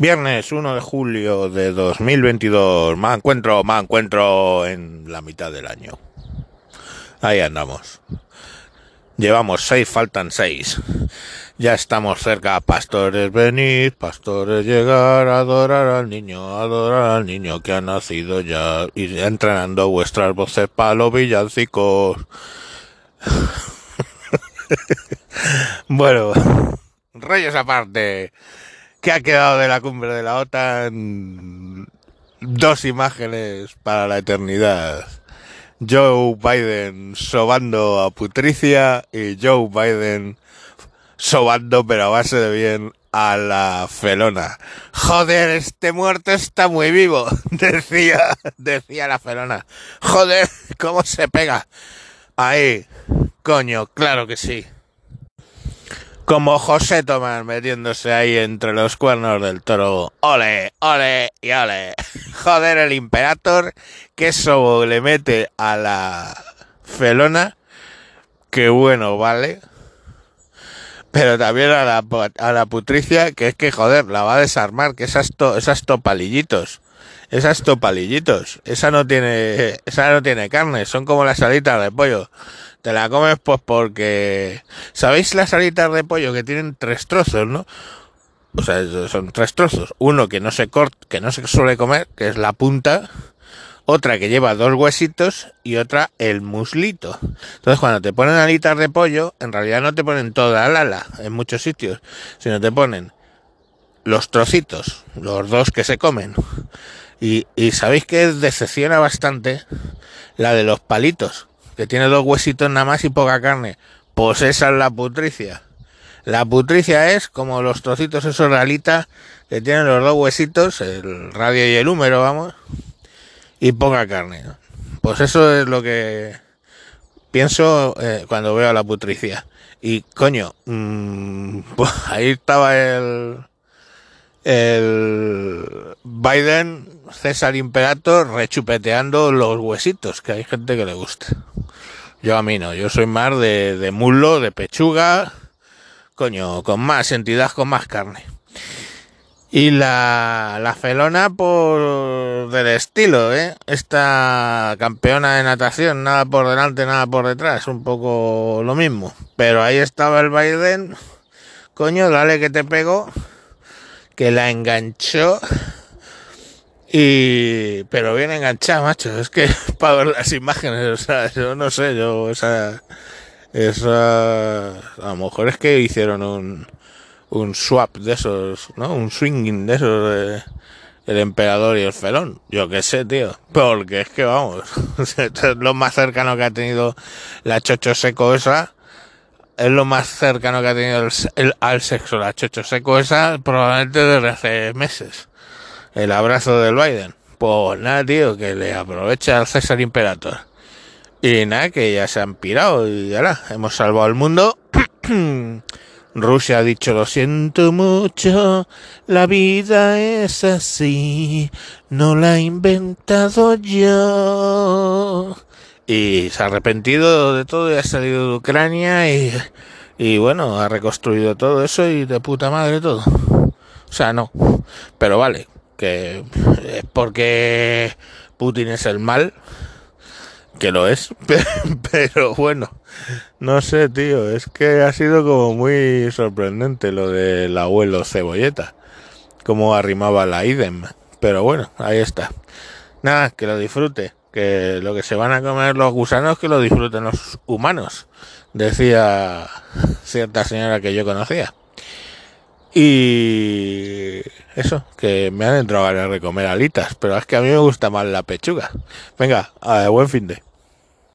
Viernes 1 de julio de 2022. Me encuentro, me encuentro en la mitad del año. Ahí andamos. Llevamos seis, faltan seis. Ya estamos cerca. Pastores, venid, pastores, llegar, adorar al niño, adorar al niño que ha nacido ya. Y entrenando vuestras voces para los villancicos. bueno, reyes aparte. ¿Qué ha quedado de la cumbre de la OTAN? Dos imágenes para la eternidad. Joe Biden sobando a Putricia y Joe Biden sobando, pero a base de bien, a la felona. Joder, este muerto está muy vivo, decía, decía la felona. Joder, cómo se pega. Ahí, coño, claro que sí como José Tomás metiéndose ahí entre los cuernos del toro. Ole, ole y ole. Joder, el Imperator, que eso le mete a la felona. Que bueno, vale. Pero también a la, a la putricia, que es que joder, la va a desarmar, que esas, to, esas topalillitos. Esas topalillitos. Esa no tiene, esa no tiene carne, son como las alitas de pollo. Te la comes pues porque... ¿Sabéis las alitas de pollo que tienen tres trozos, no? O sea, son tres trozos. Uno que no se corta, que no se suele comer, que es la punta. Otra que lleva dos huesitos y otra el muslito. Entonces cuando te ponen alitas de pollo, en realidad no te ponen toda la ala en muchos sitios, sino te ponen los trocitos, los dos que se comen. Y, y sabéis que decepciona bastante la de los palitos que tiene dos huesitos nada más y poca carne. Pues esa es la putricia. La putricia es como los trocitos esos de que tienen los dos huesitos, el radio y el húmero, vamos, y poca carne. Pues eso es lo que pienso eh, cuando veo a la putricia. Y coño, mmm, pues ahí estaba el el Biden, César Imperator, rechupeteando los huesitos, que hay gente que le gusta. Yo a mí no, yo soy más de, de de pechuga, coño, con más entidad, con más carne. Y la, la felona por del estilo, ¿eh? Esta campeona de natación, nada por delante, nada por detrás, un poco lo mismo. Pero ahí estaba el Biden, coño, dale que te pego que la enganchó y pero bien enganchada, macho. Es que para ver las imágenes, o sea, yo no sé, yo esa esa a lo mejor es que hicieron un un swap de esos, ¿no? Un swinging de esos el emperador y el felón. Yo qué sé, tío. Porque es que vamos, es lo más cercano que ha tenido la chocho seco esa es lo más cercano que ha tenido el, al sexo, la chocho seco esa, probablemente desde hace meses. El abrazo del Biden. Pues nada, tío, que le aprovecha al César Imperator. Y nada, que ya se han pirado y ya hemos salvado al mundo. Rusia ha dicho lo siento mucho, la vida es así, no la he inventado yo y se ha arrepentido de todo y ha salido de Ucrania y, y bueno, ha reconstruido todo eso y de puta madre todo. O sea, no. Pero vale, que es porque Putin es el mal, que lo es, pero bueno, no sé, tío, es que ha sido como muy sorprendente lo del abuelo cebolleta, como arrimaba la idem, pero bueno, ahí está. Nada, que lo disfrute que lo que se van a comer los gusanos que lo disfruten los humanos, decía cierta señora que yo conocía. Y eso, que me han entrado ganas de comer alitas, pero es que a mí me gusta más la pechuga. Venga, buen fin de.